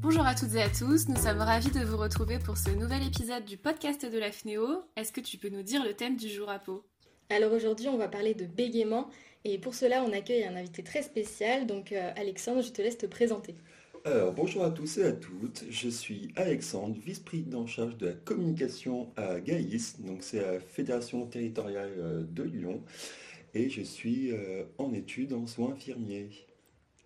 Bonjour à toutes et à tous, nous sommes ravis de vous retrouver pour ce nouvel épisode du podcast de la FNEO. Est-ce que tu peux nous dire le thème du jour à peau Alors aujourd'hui, on va parler de bégaiement et pour cela, on accueille un invité très spécial. Donc euh, Alexandre, je te laisse te présenter. Alors bonjour à tous et à toutes, je suis Alexandre, vice-président en charge de la communication à GAIS, donc c'est la Fédération territoriale euh, de Lyon, et je suis euh, en études en soins infirmiers.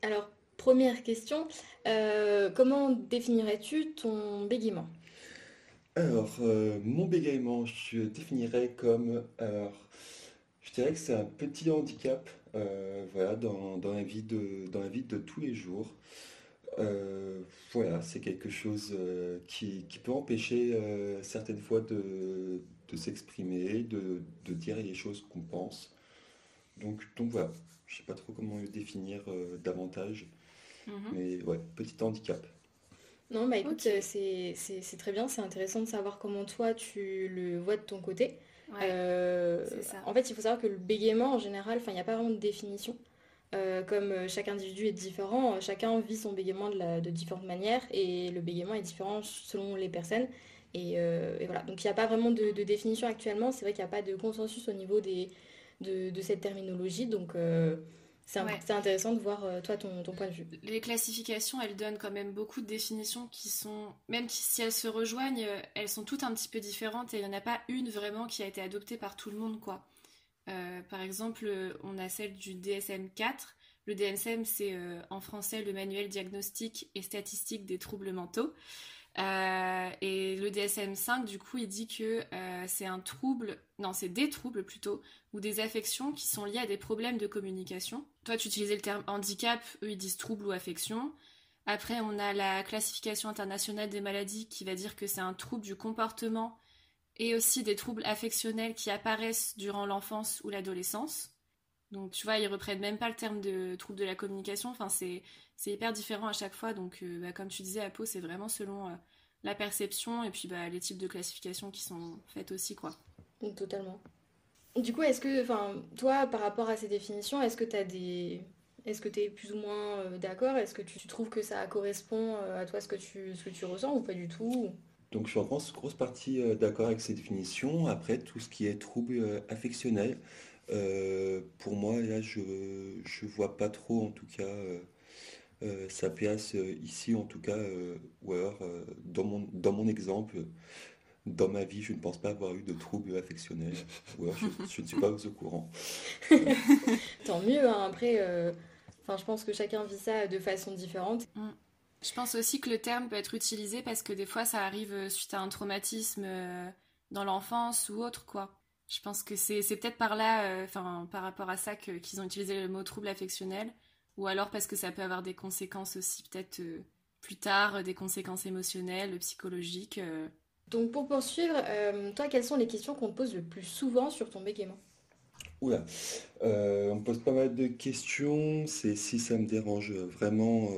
Alors Première question, euh, comment définirais-tu ton bégaiement? Alors, euh, mon bégaiement, je définirais comme, alors, je dirais que c'est un petit handicap, euh, voilà, dans, la vie de, dans la vie de tous les jours. voilà, c'est quelque chose qui, peut empêcher certaines fois de, s'exprimer, de, dire les choses qu'on pense. Donc, donc voilà, je ne sais pas trop comment le définir davantage. Mhm. Mais ouais, petit handicap. Non, bah écoute, euh, c'est très bien, c'est intéressant de savoir comment toi tu le vois de ton côté. Euh, en fait, il faut savoir que le bégaiement, en général, il n'y a pas vraiment de définition. Euh, comme chaque individu est différent, chacun vit son bégaiement de, de différentes manières et le bégaiement est différent selon les personnes. Et, voilà, donc il n'y a pas vraiment de, définition actuellement. C'est vrai qu'il n'y a pas de consensus au niveau des, de, de cette terminologie. Donc c'est intéressant de voir, euh, toi, ton, point de vue. Les classifications, elles donnent quand même beaucoup de définitions qui sont, même si elles se rejoignent, euh, elles sont toutes un petit peu différentes et il n'y en a pas une vraiment qui a été adoptée par tout le monde, quoi. Euh, par exemple, on a celle du DSM-4. Le DSM, c'est en français le manuel diagnostique et statistique des troubles mentaux. Euh, et le DSM-5, du coup, il dit que euh, c'est un trouble, non, c'est des troubles plutôt, ou des affections qui sont liées à des problèmes de communication. Toi, tu utilisais le terme handicap, eux, ils disent trouble ou affection. Après, on a la classification internationale des maladies qui va dire que c'est un trouble du comportement et aussi des troubles affectionnels qui apparaissent durant l'enfance ou l'adolescence. Donc, tu vois, ils reprennent même pas le terme de trouble de la communication. Enfin, c'est c'est hyper différent à chaque fois. Donc, euh, bah, comme tu disais, à peau, c'est vraiment selon euh, la perception et puis bah, les types de classification qui sont faites aussi, quoi. Totalement. Du coup, est-ce que, enfin, toi, par rapport à ces définitions, est-ce que tu as des. Est-ce que tu es plus ou moins euh, d'accord? Est-ce que tu, trouves que ça correspond à toi ce que tu, ce que tu ressens ou pas du tout? Donc je suis en grosse, grosse partie d'accord avec ces définitions. Après, tout ce qui est trouble affectionnel, pour moi, là, je ne vois pas trop, en tout cas, euh, ça place euh, ici en tout cas, euh, ou alors dans mon, dans mon exemple, dans ma vie, je ne pense pas avoir eu de troubles affectionnels, ou alors je, ne suis pas au courant. Tant mieux, hein. après, enfin, je pense que chacun vit ça de façon différente. Mm. Je pense aussi que le terme peut être utilisé parce que des fois ça arrive suite à un traumatisme dans l'enfance ou autre, quoi. Je pense que c'est peut-être par là, enfin par rapport à ça qu'ils ont utilisé le mot trouble affectionnel. Ou alors parce que ça peut avoir des conséquences aussi peut-être euh, plus tard, des conséquences émotionnelles, psychologiques. Euh. Donc pour poursuivre, euh, toi, quelles sont les questions qu'on te pose le plus souvent sur ton bégaiement? Oula, on me pose pas mal de questions. C'est si ça me dérange vraiment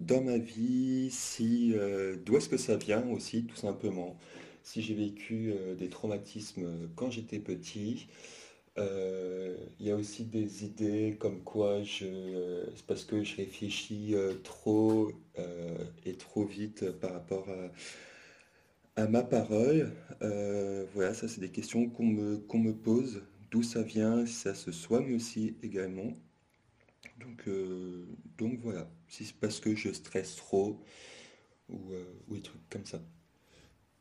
dans ma vie, si d'où est-ce que ça vient aussi, tout simplement. Si j'ai vécu des traumatismes quand j'étais petit, euh, il y a aussi des idées comme quoi je, c'est parce que je réfléchis euh, trop euh, et trop vite par rapport à, ma parole. voilà, ça c'est des questions qu'on me, qu'on me pose, d'où ça vient, si ça se soigne aussi également. Donc, donc voilà, si c'est parce que je stresse trop ou des trucs comme ça.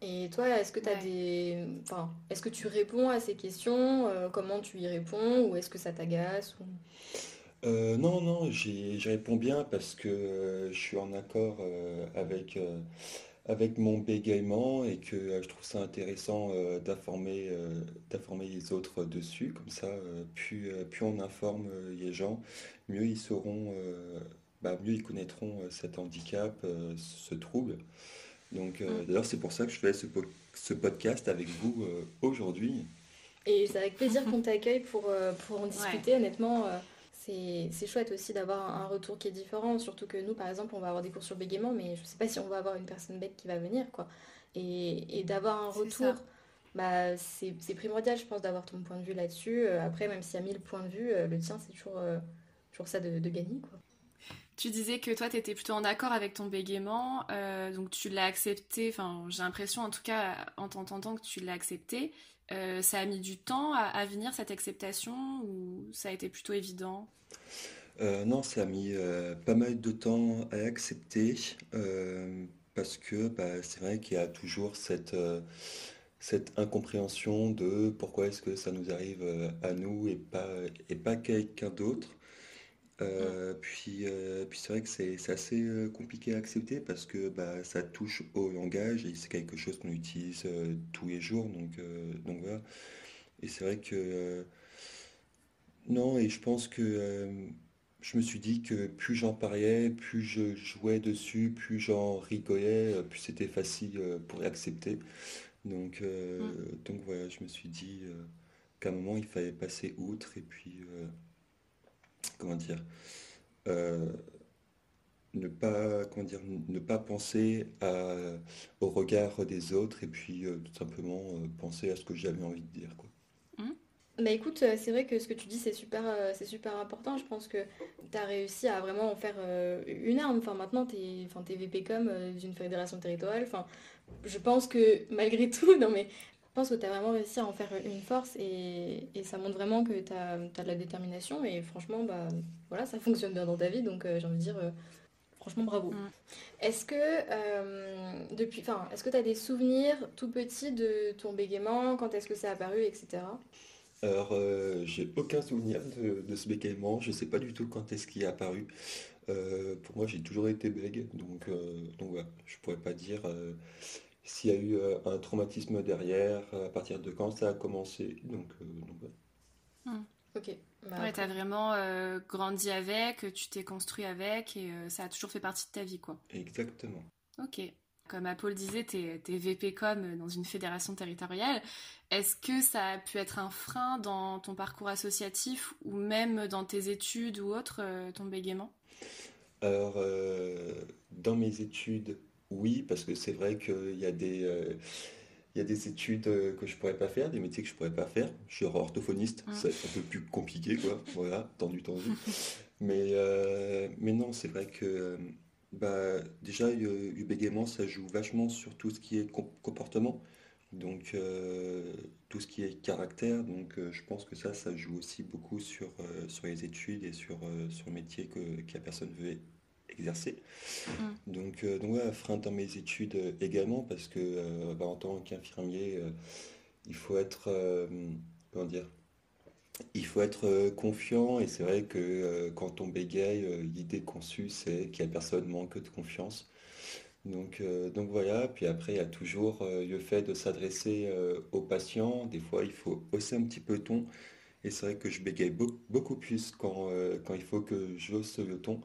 Et toi, est-ce que tu as des. Enfin, est-ce que tu réponds à ces questions euh, Comment tu y réponds Ou est-ce que ça t'agace euh, Non, non, j'y réponds bien parce que euh, je suis en accord avec, avec mon bégaiement et que je trouve ça intéressant d'informer d'informer les autres dessus. Comme ça, plus, plus on informe les gens, mieux ils sauront, bah, mieux ils connaîtront cet handicap, ce trouble. Donc, euh, mm. d'ailleurs, c'est pour ça que je fais ce, ce podcast avec vous euh, aujourd'hui. Et c'est avec plaisir qu'on t'accueille pour, euh, pour en discuter. Honnêtement, c'est chouette aussi d'avoir un retour qui est différent. Surtout que nous, par exemple, on va avoir des cours sur bégaiement, mais je ne sais pas si on va avoir une personne bête qui va venir. quoi. Et, et d'avoir un retour, bah, c'est primordial, je pense, d'avoir ton point de vue là-dessus. Après, même s'il y a mille points de vue, le tien, c'est toujours, toujours ça de, de gagner. Quoi. Tu disais que toi, tu étais plutôt en accord avec ton bégaiement, euh, donc tu l'as accepté, enfin j'ai l'impression en tout cas en t'entendant que tu l'as accepté. Euh, ça a mis du temps à, venir cette acceptation ou ça a été plutôt évident? Euh, Non, ça a mis pas mal de temps à accepter parce que bah, c'est vrai qu'il y a toujours cette, incompréhension de pourquoi est-ce que ça nous arrive à nous et pas, et pas quelqu'un d'autre. Euh, puis, euh, puis c'est vrai que c'est assez euh, compliqué à accepter parce que bah, ça touche au langage et c'est quelque chose qu'on utilise tous les jours. Donc, donc voilà. Et c'est vrai que non, et je pense que je me suis dit que plus j'en parlais, plus je jouais dessus, plus j'en rigolais, plus c'était facile pour accepter. Donc, mm. donc voilà, je me suis dit qu'à un moment il fallait passer outre et puis comment dire, euh, ne pas, comment dire, ne pas penser au regard des autres et puis euh, tout simplement euh, penser à ce que j'avais envie de dire. Quoi. Mmh. Bah écoute, c'est vrai que ce que tu dis, c'est super, c'est super important. Je pense que tu as réussi à vraiment en faire une arme. Enfin, maintenant, tu es, enfin, VPCOM d'une fédération territoriale. Enfin, je pense que malgré tout, non mais pense que tu as vraiment réussi à en faire une force et, ça montre vraiment que tu as, de la détermination et franchement, bah, voilà, ça fonctionne bien dans ta vie, donc euh, j'ai envie de dire, euh, franchement, bravo. Mm. Est-ce que, euh, depuis, enfin, est-ce que tu as des souvenirs tout petits de ton bégaiement, quand est-ce que ça a apparu, etc. Alors, j'ai aucun souvenir de, ce bégaiement, je sais pas du tout quand est-ce qu'il est apparu. pour moi, j'ai toujours été bègue, donc, donc voilà, je pourrais pas dire s'il y a eu euh, un traumatisme derrière, à partir de quand ça a commencé? Donc, euh, donc hmm. Ok. Bah, ouais, t'as vraiment euh, grandi avec, tu t'es construit avec et ça a toujours fait partie de ta vie, quoi. Exactement. Ok. Comme Paul disait, t'es es VP comme dans une fédération territoriale. Est-ce que ça a pu être un frein dans ton parcours associatif ou même dans tes études ou autres, ton bégaiement? Alors, dans mes études, oui, parce que c'est vrai qu'il y a des, euh, il y a des études euh, que je pourrais pas faire, des métiers que je pourrais pas faire. Je suis orthophoniste, ah. c'est un peu plus compliqué, quoi. Voilà, tendu, tendu. mais, euh, mais non, c'est vrai que bah, déjà, du bégaiement, ça joue vachement sur tout ce qui est comportement. Donc, tout ce qui est caractère. Donc, je pense que ça, ça joue aussi beaucoup sur, sur les études et sur, sur le métier que, que la personne veut exercer. Mm. Donc, euh, donc ouais, frein dans mes études euh, également parce que euh, bah, en tant qu'infirmier, il faut être comment dire il faut être confiant et c'est vrai que quand on bégaye, l'idée conçue c'est qu'il n'y a personne manque de confiance. Donc, donc voilà, puis après il y a toujours le fait de s'adresser aux patients. Des fois il faut hausser un petit peu le ton et c'est vrai que je bégaye beaucoup, plus quand, quand il faut que je hausse le ton.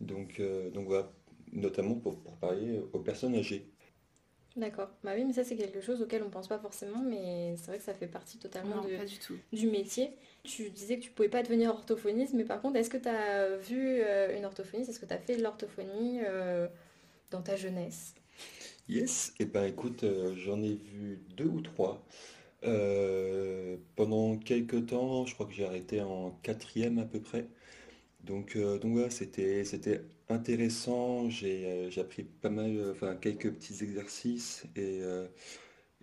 Donc, euh, donc voilà, notamment pour, parler aux personnes âgées. D'accord. Bah oui, mais ça c'est quelque chose auquel on pense pas forcément, mais c'est vrai que ça fait partie totalement du, métier. Tu disais que tu pouvais pas devenir orthophoniste, mais par contre, est-ce que tu as vu euh, une orthophoniste? Est-ce que tu as fait de l'orthophonie euh, dans ta jeunesse? Yes, et eh ben écoute, j'en ai vu deux ou trois. pendant quelques temps, je crois que j'ai arrêté en quatrième à peu près. Donc, euh, donc voilà, c'était, c'était intéressant. J'ai, euh, j'ai appris pas mal, euh, enfin quelques petits exercices et,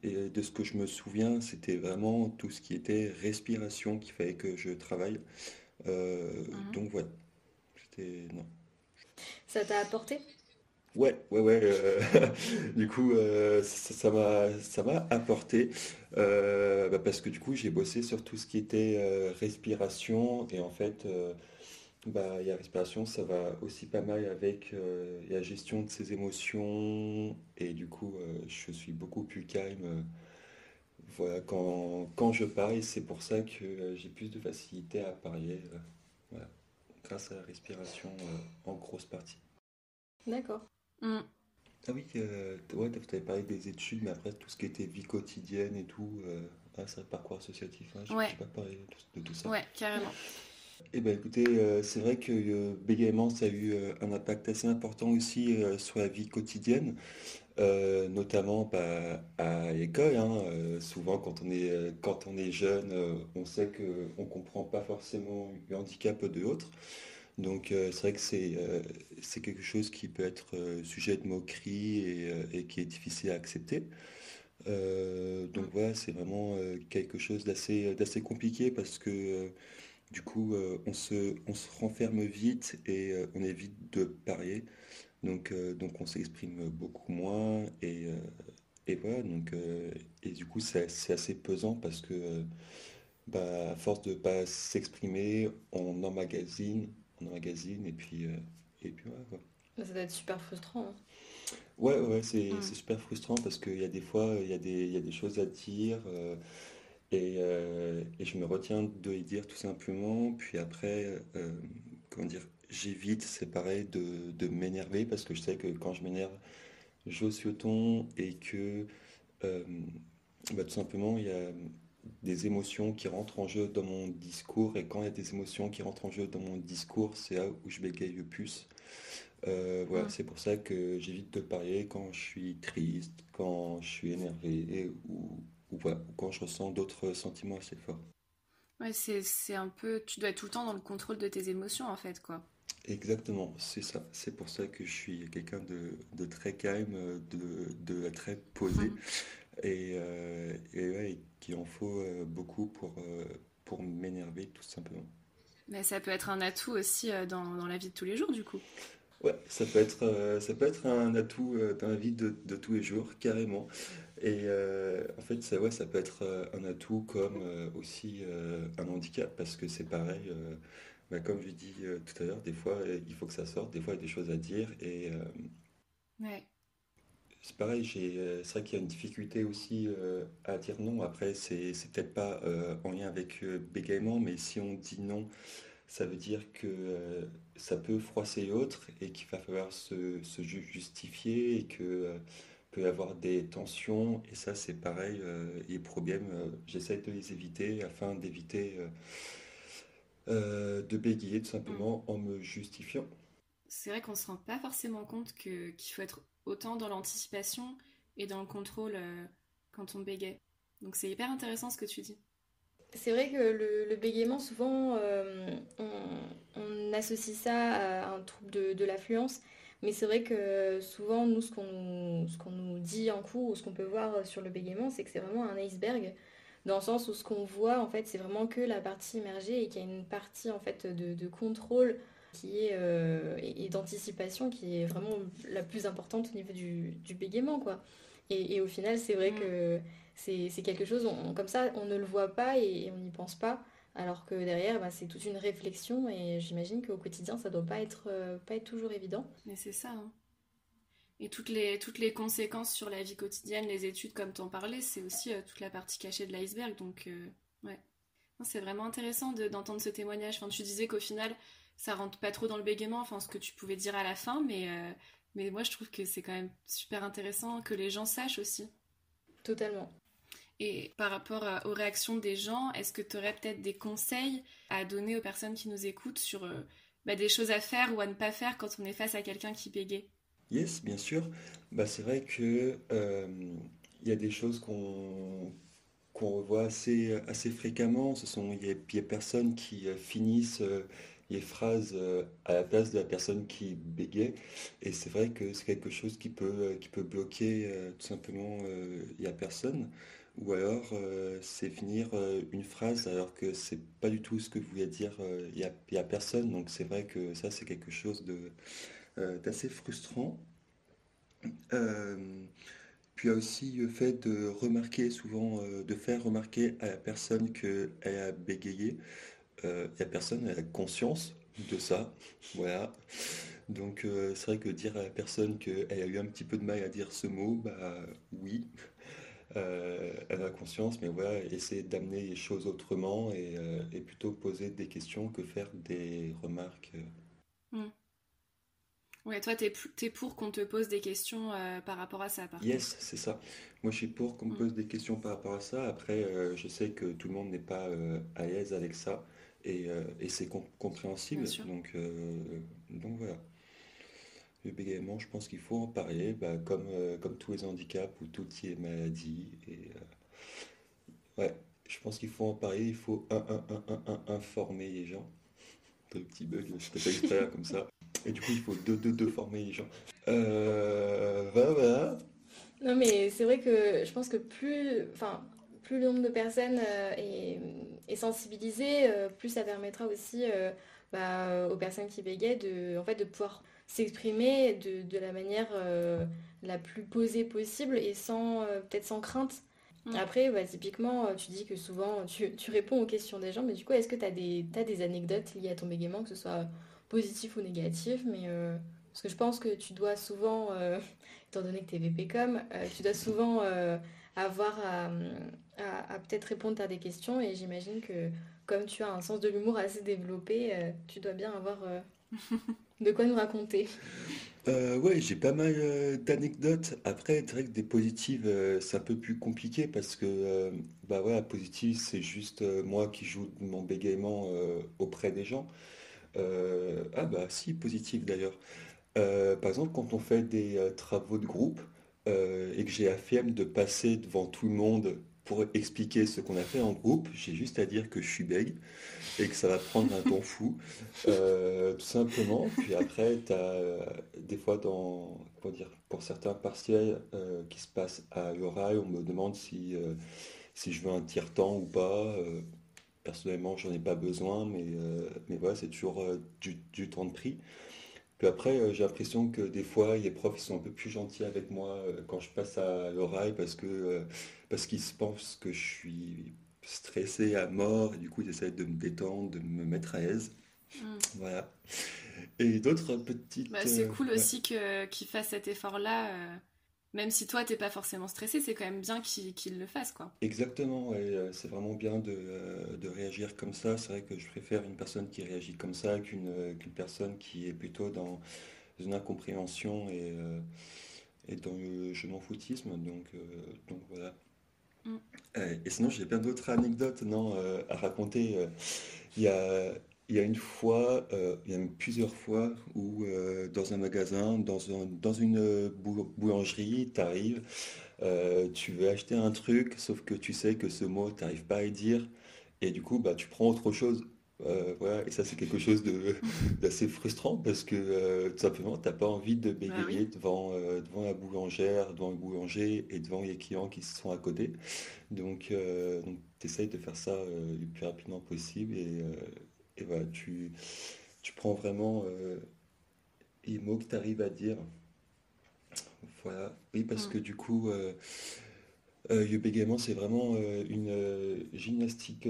et de ce que je me souviens, c'était vraiment tout ce qui était respiration qu'il fallait que je travaille. Mhm. Donc voilà, c'était non. Ça t'a apporté? Ouais, ouais, ouais. du coup, ça, m'a, ça m'a apporté bah, parce que du coup, j'ai bossé sur tout ce qui était respiration et en fait, bah, il y a respiration, ça va aussi pas mal avec euh, la gestion de ses émotions et du coup euh, je suis beaucoup plus calme euh, voilà, quand, quand je parle, c'est pour ça que j'ai plus de facilité à parler voilà, grâce à la respiration en grosse partie. D'accord. Mm. Ah oui, ouais, tu avais parlé des études, mais après tout ce qui était vie quotidienne et tout, ah, ça parcours associatif, hein, je ouais. pas parlé de, de, tout ça. Ouais, carrément. Eh ben, écoutez, euh, c'est vrai que euh, bégaiement, ça a eu euh, un impact assez important aussi sur la vie quotidienne, notamment bah, à l'école. Hein, souvent, quand on est, quand on est jeune, on sait qu'on ne comprend pas forcément le handicap de l'autre. Donc c'est vrai que c'est quelque chose qui peut être sujet de moquerie et, qui est difficile à accepter. donc voilà, c'est vraiment quelque chose d'assez d'assez compliqué parce que du coup on se, on se renferme vite et on évite de parier. Donc, donc on s'exprime beaucoup moins et, et voilà, donc, et du coup c'est assez pesant parce que bah, à force de ne pas s'exprimer, on emmagasine, on emmagasine et puis, et puis voilà Ça doit être super frustrant. Hein. Ouais, ouais, c'est super frustrant parce qu'il y a des fois, il y a des, il y a des choses à dire et, et, je me retiens de les dire tout simplement. Puis après, comment dire, j'évite, c'est pareil, de, de m'énerver parce que je sais que quand je m'énerve, j'ose ton et que bah, tout simplement, il y a des émotions qui rentrent en jeu dans mon discours. Et quand il y a des émotions qui rentrent en jeu dans mon discours, c'est là où je bégaye le plus. Euh, voilà, c'est pour ça que j'évite de parler quand je suis triste, quand je suis énervé ou, ou, quand je ressens d'autres sentiments assez forts. Ouais, c'est un peu. Tu dois être tout le temps dans le contrôle de tes émotions en fait, quoi. Exactement, c'est ça. C'est pour ça que je suis quelqu'un de, de, très calme, de, de très posé. Mmh. Et, euh, et, ouais, qu'il en faut euh, beaucoup pour, euh, pour m'énerver tout simplement. Mais ça peut être un atout aussi dans, dans, la vie de tous les jours du coup. Ouais, ça peut être, ça peut être un atout dans la vie de, de tous les jours, carrément. Et en fait, ça, ouais, ça peut être un atout comme aussi un handicap, parce que c'est pareil, bah, comme je dis tout à l'heure, des fois, il faut que ça sorte, des fois, il y a des choses à dire. Et, ouais. C'est pareil, euh, c'est vrai qu'il y a une difficulté aussi euh, à dire non. Après, c'est peut-être pas euh, en lien avec bégaiement, mais si on dit non, ça veut dire que ça peut froisser l'autre et qu'il va falloir se, justifier et que peut y avoir des tensions. Et ça, c'est pareil, les problèmes, j'essaie de les éviter afin d'éviter de bégayer tout simplement en me justifiant. C'est vrai qu'on se rend pas forcément compte qu'il faut être autant dans l'anticipation et dans le contrôle euh, quand on bégaye. Donc c'est hyper intéressant ce que tu dis. C'est vrai que le, bégaiement, souvent, euh, on, associe ça à un trouble de, l'affluence. Mais c'est vrai que souvent, nous, ce qu'on nous, nous, dit en cours ou ce qu'on peut voir sur le bégaiement, c'est que c'est vraiment un iceberg. Dans le sens où ce qu'on voit, en fait, c'est vraiment que la partie immergée et qu'il y a une partie, en fait, de, de contrôle qui est, euh, et, d'anticipation qui est vraiment la plus importante au niveau du, du bégaiement. Quoi. Et, au final, c'est vrai mm. que c'est quelque chose, comme ça, on ne le voit pas et, on n'y pense pas. Alors que derrière, bah, c'est toute une réflexion et j'imagine qu'au quotidien, ça doit pas être, euh, pas être toujours évident. Mais c'est ça. Hein. Et toutes les, toutes les conséquences sur la vie quotidienne, les études, comme tu en parlais, c'est aussi euh, toute la partie cachée de l'iceberg. Donc, ouais. C'est vraiment intéressant d'entendre ce témoignage. Enfin, tu disais qu'au final, ça rentre pas trop dans le bégaiement, enfin ce que tu pouvais dire à la fin, mais, euh, mais moi je trouve que c'est quand même super intéressant que les gens sachent aussi. Totalement. Et par rapport aux réactions des gens, est-ce que tu aurais peut-être des conseils à donner aux personnes qui nous écoutent sur euh, bah, des choses à faire ou à ne pas faire quand on est face à quelqu'un qui bégaye Yes, bien sûr. Bah, c'est vrai que euh, il y a des choses qu'on revoit assez, assez fréquemment. Ce sont il y a, des personnes qui finissent les phrases euh, à la place de la personne qui bégait. Et c'est vrai que c'est quelque chose qui peut, euh, qui peut bloquer euh, tout simplement la personne. Ou alors c'est finir une phrase alors que c'est pas du tout ce que vous voulez dire il n'y a, personne. Donc c'est vrai que ça c'est quelque chose d'assez frustrant. puis il y a aussi le fait de remarquer souvent, de faire remarquer à la personne qu'elle a bégayé il euh, n'y a personne qui a conscience de ça. Voilà. Donc euh, c'est vrai que dire à la personne qu'elle a eu un petit peu de mal à dire ce mot, bah oui, euh, elle a conscience, mais voilà, essayer d'amener les choses autrement et, plutôt poser des questions que faire des remarques. Hmm. Ouais, toi, tu es, pour qu'on te pose des questions par rapport à ça, par Yes, c'est ça. Moi, je suis pour qu'on me hmm. pose des questions par rapport à ça. Après, je sais que tout le monde n'est pas à l'aise avec ça. Euh, et, c'est compréhensible. Donc, euh, donc voilà. Le bégaiement, je pense qu'il faut en parler, bah, comme, euh, comme tous les handicaps ou toutes les maladies. Et, ouais, je pense qu'il faut en parler, il faut un, informer les gens. le petit bug, je t'ai fait comme ça. Et du coup, il faut deux, deux, deux former les gens. Euh, voilà, Non, mais c'est vrai que je pense que plus, plus le nombre de personnes euh, est, sensibilisé, euh, plus ça permettra aussi bah, aux personnes qui bégayent de, en fait, de pouvoir s'exprimer de, la manière la plus posée possible et sans peut-être sans crainte. Après, bah, typiquement, tu dis que souvent tu, réponds aux questions des gens, mais du coup, est-ce que tu as des, as des anecdotes liées à ton bégaiement, que ce soit positif ou négatif, mais euh, parce que je pense que tu dois souvent, euh, étant donné que tu es VPcom, euh, tu dois souvent avoir à, peut-être répondre à des questions et j'imagine que comme tu as un sens de l'humour assez développé, tu dois bien avoir de quoi nous raconter. ouais, j'ai pas mal d'anecdotes. Après, c'est vrai que des positives, c'est un peu plus compliqué parce que, bah ouais, positif, c'est juste moi qui joue mon bégaiement auprès des gens. Euh, ah bah si, positif d'ailleurs. Euh, par exemple, quand on fait des euh, travaux de groupe et que j'ai la flemme de passer devant tout le monde pour expliquer ce qu'on a fait en groupe, j'ai juste à dire que je suis bègue et que ça va prendre un temps fou, tout simplement. Puis après, tu as des fois, dans, dire, pour certains partiels qui se passent à l'oral, on me demande si, si je veux un tire-temps ou pas. Personnellement, j'en ai pas besoin, mais, euh, mais voilà, c'est toujours euh, du, temps de prix. Puis après, euh, j'ai l'impression que des fois, les profs sont un peu plus gentils avec moi quand je passe à l'oreille parce que parce qu'ils pensent que je suis stressé à mort et du coup, ils essaient de me détendre, de me mettre à l'aise. Mm. Voilà. Et d'autres petites. Bah, c'est cool aussi qu'ils fassent cet effort-là même si toi t'es pas forcément stressé, c'est quand même bien qu'il le fasse quoi. Exactement, euh, c'est vraiment bien euh, de, réagir comme ça. C'est vrai que je préfère une personne qui réagit comme ça qu'une euh, personne qui est plutôt dans une incompréhension et, et dans le je m'en foutisme. Donc, donc voilà. Mm. et sinon j'ai plein d'autres anecdotes non, à raconter. Il y a, il y a une fois, euh, il y a même plusieurs fois où euh, dans un magasin, dans, dans une boulangerie, tu arrives, euh, tu veux acheter un truc, sauf que tu sais que ce mot, tu n'arrives pas à le dire, et du coup, bah, tu prends autre chose. voilà, et ça, c'est quelque chose d'assez frustrant parce que tout simplement, tu n'as pas envie de bah bégayer devant, devant la boulangère, devant le boulanger et devant les clients qui sont à côté. Donc, donc tu essayes de faire ça le plus rapidement possible et et voilà, tu, tu prends vraiment euh, les mots que tu arrives à dire. Voilà. Oui, parce que du coup, euh, euh, le bégaiement, c'est vraiment une gymnastique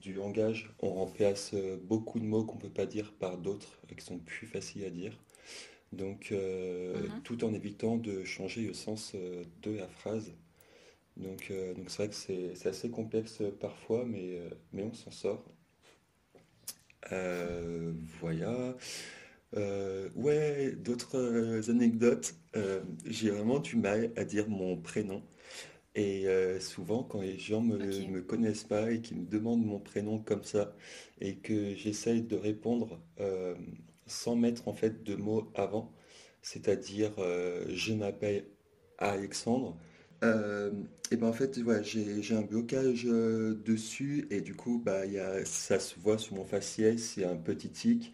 du langage. On remplace beaucoup de mots qu'on ne peut pas dire par d'autres qui sont plus faciles à dire. Donc, mhm. tout en évitant de changer le sens de la phrase. Donc, donc c'est vrai que c'est assez complexe parfois, mais, mais on s'en sort. Euh, voilà. Euh, ouais, d'autres euh, anecdotes. j'ai vraiment du mal à dire mon prénom. Et souvent, quand les gens me, me connaissent pas et qu'ils me demandent mon prénom comme ça, et que j'essaye de répondre sans mettre en fait de mots avant, c'est-à-dire je m'appelle Alexandre, euh, et ben en fait, j'ai un blocage euh, dessus et du coup, bah, ça se voit sur mon faciès, c'est un petit tic.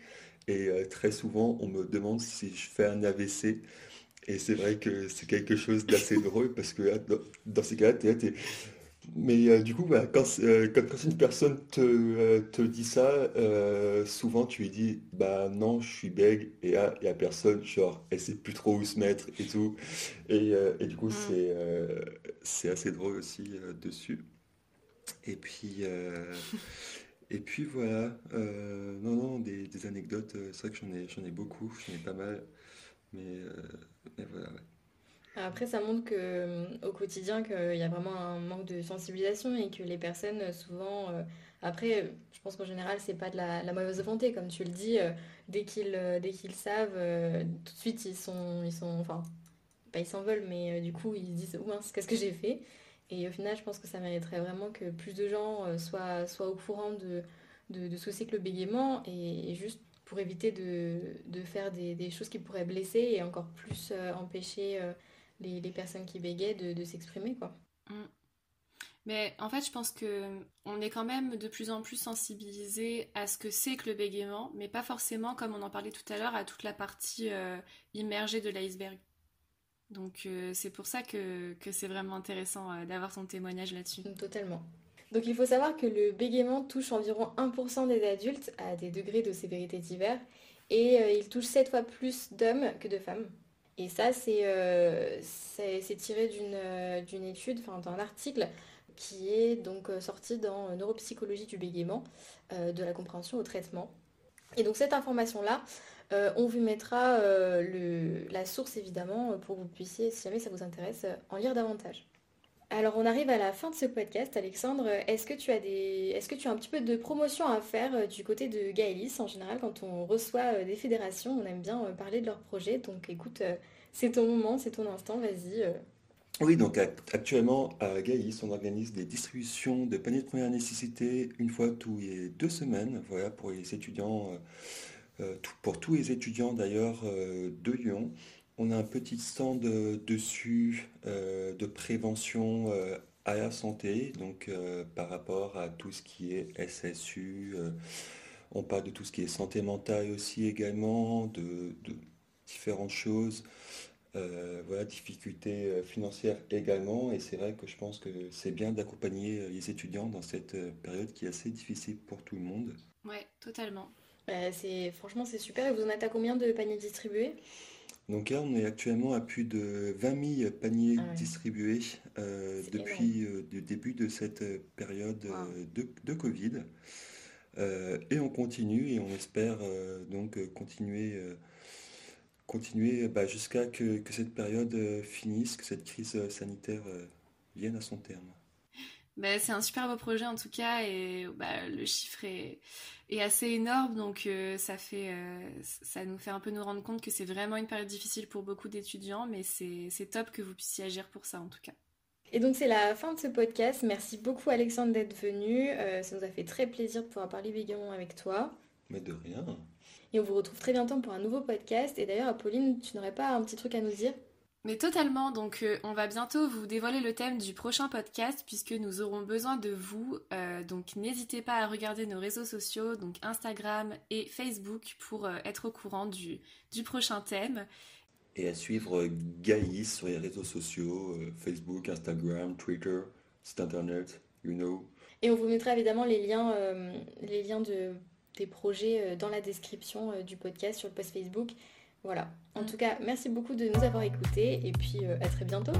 Et euh, très souvent, on me demande si je fais un AVC. Et c'est vrai que c'est quelque chose d'assez drôle parce que dans, ces cas-là, tu es, mais euh, du coup, bah, euh, quand, quand, une personne te, euh, te dit ça, souvent tu lui dis bah non, je suis bègue et il n'y a personne, genre elle sait plus trop où se mettre et tout. Et, et du coup, mm. c'est c'est assez drôle aussi dessus. Et puis, et puis voilà, non, non, des, des anecdotes, c'est vrai que j'en ai, j'en ai beaucoup, j'en ai pas mal, mais, mais voilà, ouais. Après, ça montre que euh, quotidien qu'il y a vraiment un manque de sensibilisation et que les personnes, euh, souvent, euh, après, je pense qu'en général, c'est pas de la, mauvaise volonté, comme tu le dis, dès qu'ils dès qu'ils savent, tout de suite, ils sont, ils sont, enfin, pas ils s'en veulent, mais du coup, ils se disent, oh mince, qu'est-ce que j'ai fait? Et au final, je pense que ça mériterait vraiment que plus de gens soient, soient au courant de, de, ce que le bégaiement et, juste pour éviter de, de faire des, des, choses qui pourraient blesser et encore plus empêcher les, personnes qui bégaient de, s'exprimer, quoi. Mm. Mais en fait, je pense que on est quand même de plus en plus sensibilisé à ce que c'est que le bégaiement, mais pas forcément, comme on en parlait tout à l'heure, à toute la partie euh, immergée de l'iceberg. Donc euh, c'est pour ça que, c'est vraiment intéressant euh, d'avoir son témoignage là-dessus. Totalement. Donc il faut savoir que le bégaiement touche environ 1% des adultes à des degrés de sévérité divers et il touche 7 fois plus d'hommes que de femmes. Et ça, c'est tiré d'une étude, enfin d'un article qui est donc euh, sorti dans Neuropsychologie du bégaiement, euh, de la compréhension au traitement. Et donc cette information-là, euh, on vous mettra la source évidemment pour que vous puissiez, si jamais ça vous intéresse, en lire davantage. Alors on arrive à la fin de ce podcast, Alexandre. Est-ce que tu as un petit peu de promotion à faire du côté de Gaëlis En général, quand on reçoit des fédérations, on aime bien parler de leurs projets. Donc écoute, c'est ton moment, c'est ton instant. Vas-y, oui, donc actuellement à Gaïs, on organise des distributions de paniers de première nécessité une fois tous les deux semaines, voilà, pour les étudiants, euh, euh, pour tous les étudiants d'ailleurs euh, de Lyon. On a un petit stand dessus de prévention à la santé, donc par rapport à tout ce qui est SSU. on parle de tout ce qui est santé mentale aussi également, de différentes choses. Euh, voilà, difficultés euh, financières également. Et c'est vrai que je pense que c'est bien d'accompagner euh, les étudiants dans cette période qui est assez difficile pour tout le monde. Ouais, totalement. Bah, c'est franchement c'est super. Et vous en êtes à combien de paniers distribués? Donc là, on est actuellement à plus de 20 000 paniers ah distribués depuis le début de cette période de, de, Covid. et on continue et on espère donc continuer continuer bah, jusqu'à que, cette période euh, finisse, que cette crise euh, sanitaire euh, vienne à son terme. Bah, c'est un super beau projet en tout cas et bah, le chiffre est, assez énorme donc ça, fait, ça nous fait un peu nous rendre compte que c'est vraiment une période difficile pour beaucoup d'étudiants mais c'est top que vous puissiez agir pour ça en tout cas. Et donc c'est la fin de ce podcast. Merci beaucoup Alexandre d'être venu. ça nous a fait très plaisir de pouvoir parler bégaiement avec toi. Mais de rien. Et on vous retrouve très bientôt pour un nouveau podcast. Et d'ailleurs, Apolline, tu n'aurais pas un petit truc à nous dire? Mais totalement, donc euh, on va bientôt vous dévoiler le thème du prochain podcast puisque nous aurons besoin de vous. Euh, donc n'hésitez pas à regarder nos réseaux sociaux, donc Instagram et Facebook pour euh, être au courant du, du, prochain thème. Et à suivre Gaïs sur les réseaux sociaux, Facebook, Instagram, Twitter, site internet, you know. Et on vous mettra évidemment les liens, les liens de des projets euh, dans la description euh, du podcast sur le post Facebook. Voilà. En mm. tout cas, merci beaucoup de nous avoir écoutés et puis euh, à très bientôt.